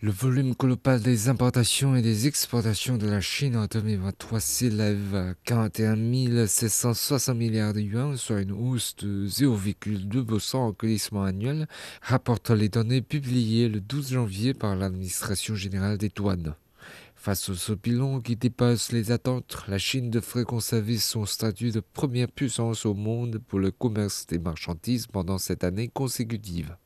Le volume global des importations et des exportations de la Chine en 2023 s'élève à 41 760 milliards de yuan, soit une hausse de 0,2% en glissement annuel, rapportent les données publiées le 12 janvier par l'administration générale des douanes. Face au bilan qui dépasse les attentes, la Chine devrait conserver son statut de première puissance au monde pour le commerce des marchandises pendant cette année consécutive.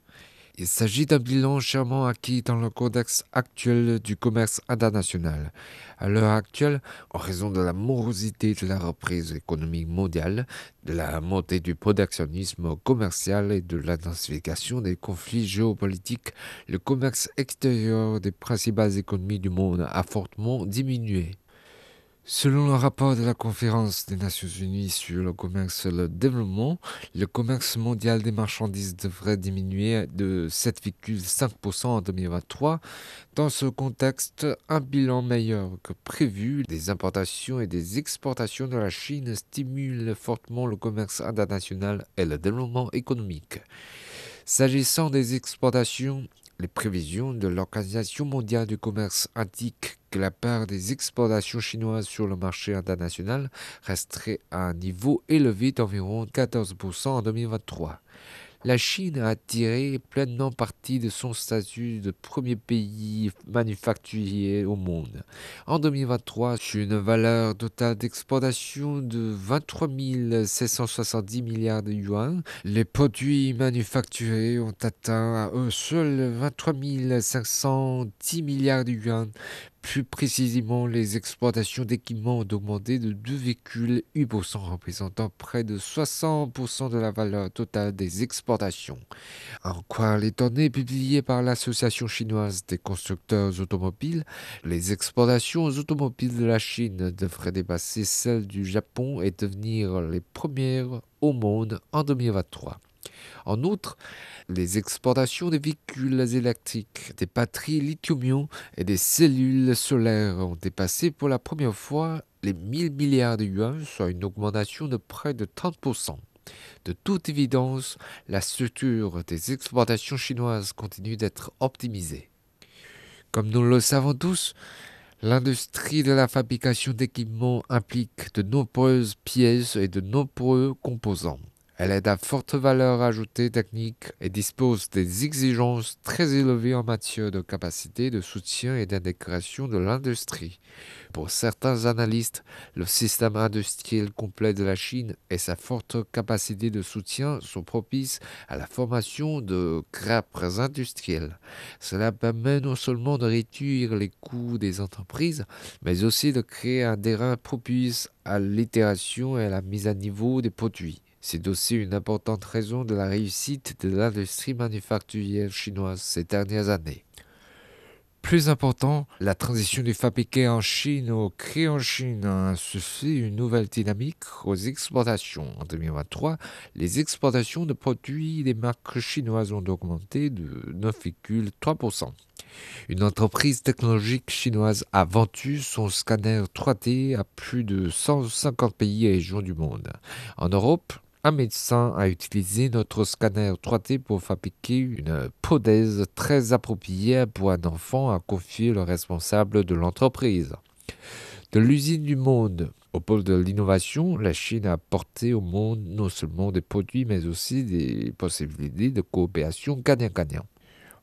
Il s'agit d'un bilan chèrement acquis dans le contexte actuel du commerce international. À l'heure actuelle, en raison de la morosité de la reprise économique mondiale, de la montée du protectionnisme commercial et de l'intensification des conflits géopolitiques, le commerce extérieur des principales économies du monde a fortement diminué. Selon le rapport de la conférence des Nations Unies sur le commerce et le développement, le commerce mondial des marchandises devrait diminuer de 7,5% en 2023. Dans ce contexte, un bilan meilleur que prévu des importations et des exportations de la Chine stimule fortement le commerce international et le développement économique. S'agissant des exportations, les prévisions de l'Organisation mondiale du commerce indiquent que la part des exportations chinoises sur le marché international resterait à un niveau élevé d'environ 14% en 2023. La Chine a tiré pleinement parti de son statut de premier pays manufacturier au monde. En 2023, sur une valeur totale d'exportation de 23 770 milliards de yuan, les produits manufacturés ont atteint à eux seuls 23 510 milliards de yuan, plus précisément, les exportations d'équipements ont augmenté de 2,8%, représentant près de 60% de la valeur totale des exportations. En croire les données publiées par l'Association chinoise des constructeurs automobiles, les exportations automobiles de la Chine devraient dépasser celles du Japon et devenir les premières au monde en 2023. En outre, les exportations des véhicules électriques, des batteries lithium-ion et des cellules solaires ont dépassé pour la première fois les 1000 milliards de yuan, soit une augmentation de près de 30%. De toute évidence, la structure des exportations chinoises continue d'être optimisée. Comme nous le savons tous, l'industrie de la fabrication d'équipements implique de nombreuses pièces et de nombreux composants. Elle est à forte valeur ajoutée technique et dispose des exigences très élevées en matière de capacité de soutien et d'intégration de l'industrie. Pour certains analystes, le système industriel complet de la Chine et sa forte capacité de soutien sont propices à la formation de grappes industrielles. Cela permet non seulement de réduire les coûts des entreprises, mais aussi de créer un terrain propice à l'itération et à la mise à niveau des produits. C'est aussi une importante raison de la réussite de l'industrie manufacturière chinoise ces dernières années. Plus important, la transition du fabriqué en Chine au créé en Chine a insuflé une nouvelle dynamique aux exportations. En 2023, les exportations de produits des marques chinoises ont augmenté de 9,3%. Une entreprise technologique chinoise a vendu son scanner 3D à plus de 150 pays et régions du monde. En Europe, un médecin a utilisé notre scanner 3D pour fabriquer une prothèse très appropriée pour un enfant, a confié le responsable de l'entreprise. De l'usine du monde au pôle de l'innovation, la Chine a apporté au monde non seulement des produits, mais aussi des possibilités de coopération gagnant-gagnant.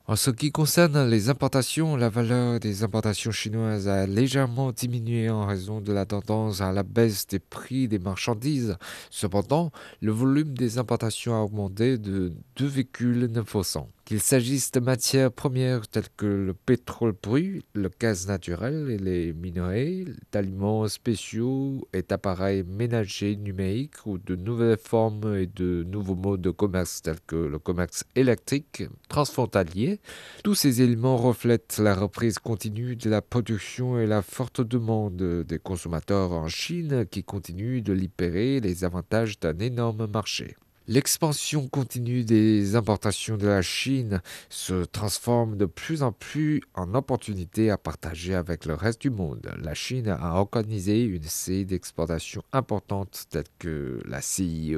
En ce qui concerne les importations, la valeur des importations chinoises a légèrement diminué en raison de la tendance à la baisse des prix des marchandises. Cependant, le volume des importations a augmenté de 2,9%. Qu'il s'agisse de matières premières telles que le pétrole brut, le gaz naturel et les minerais, d'aliments spéciaux et d'appareils ménagers numériques ou de nouvelles formes et de nouveaux modes de commerce tels que le commerce électrique transfrontalier, tous ces éléments reflètent la reprise continue de la production et la forte demande des consommateurs en Chine qui continue de libérer les avantages d'un énorme marché. L'expansion continue des importations de la Chine se transforme de plus en plus en opportunité à partager avec le reste du monde. La Chine a organisé une série d'exportations importantes telles que la CIE,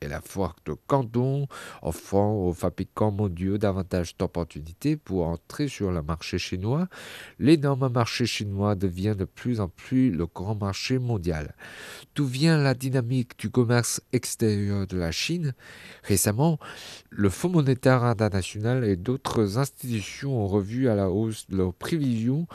et la foire de Canton, offrant aux fabricants mondiaux davantage d'opportunités pour entrer sur le marché chinois, l'énorme marché chinois devient de plus en plus le grand marché mondial. D'où vient la dynamique du commerce extérieur de la Chine? Récemment, le Fonds monétaire international et d'autres institutions ont revu à la hausse leurs prévisions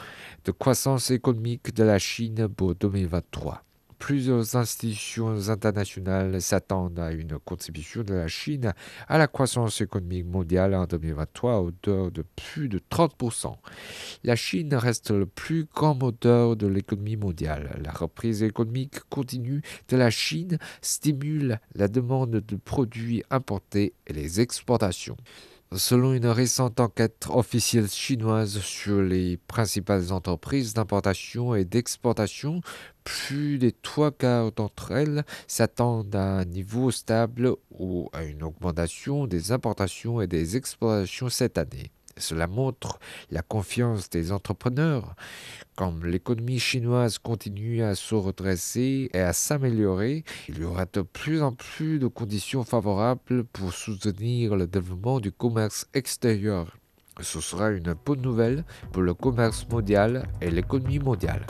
de croissance économique de la Chine pour 2023 plusieurs institutions internationales s'attendent à une contribution de la Chine à la croissance économique mondiale en 2023 à hauteur de plus de 30%. La Chine reste le plus grand moteur de l'économie mondiale. La reprise économique continue de la Chine stimule la demande de produits importés et les exportations. Selon une récente enquête officielle chinoise sur les principales entreprises d'importation et d'exportation, plus des trois quarts d'entre elles s'attendent à un niveau stable ou à une augmentation des importations et des exportations cette année. Cela montre la confiance des entrepreneurs. Comme l'économie chinoise continue à se redresser et à s'améliorer, il y aura de plus en plus de conditions favorables pour soutenir le développement du commerce extérieur. Ce sera une bonne nouvelle pour le commerce mondial et l'économie mondiale.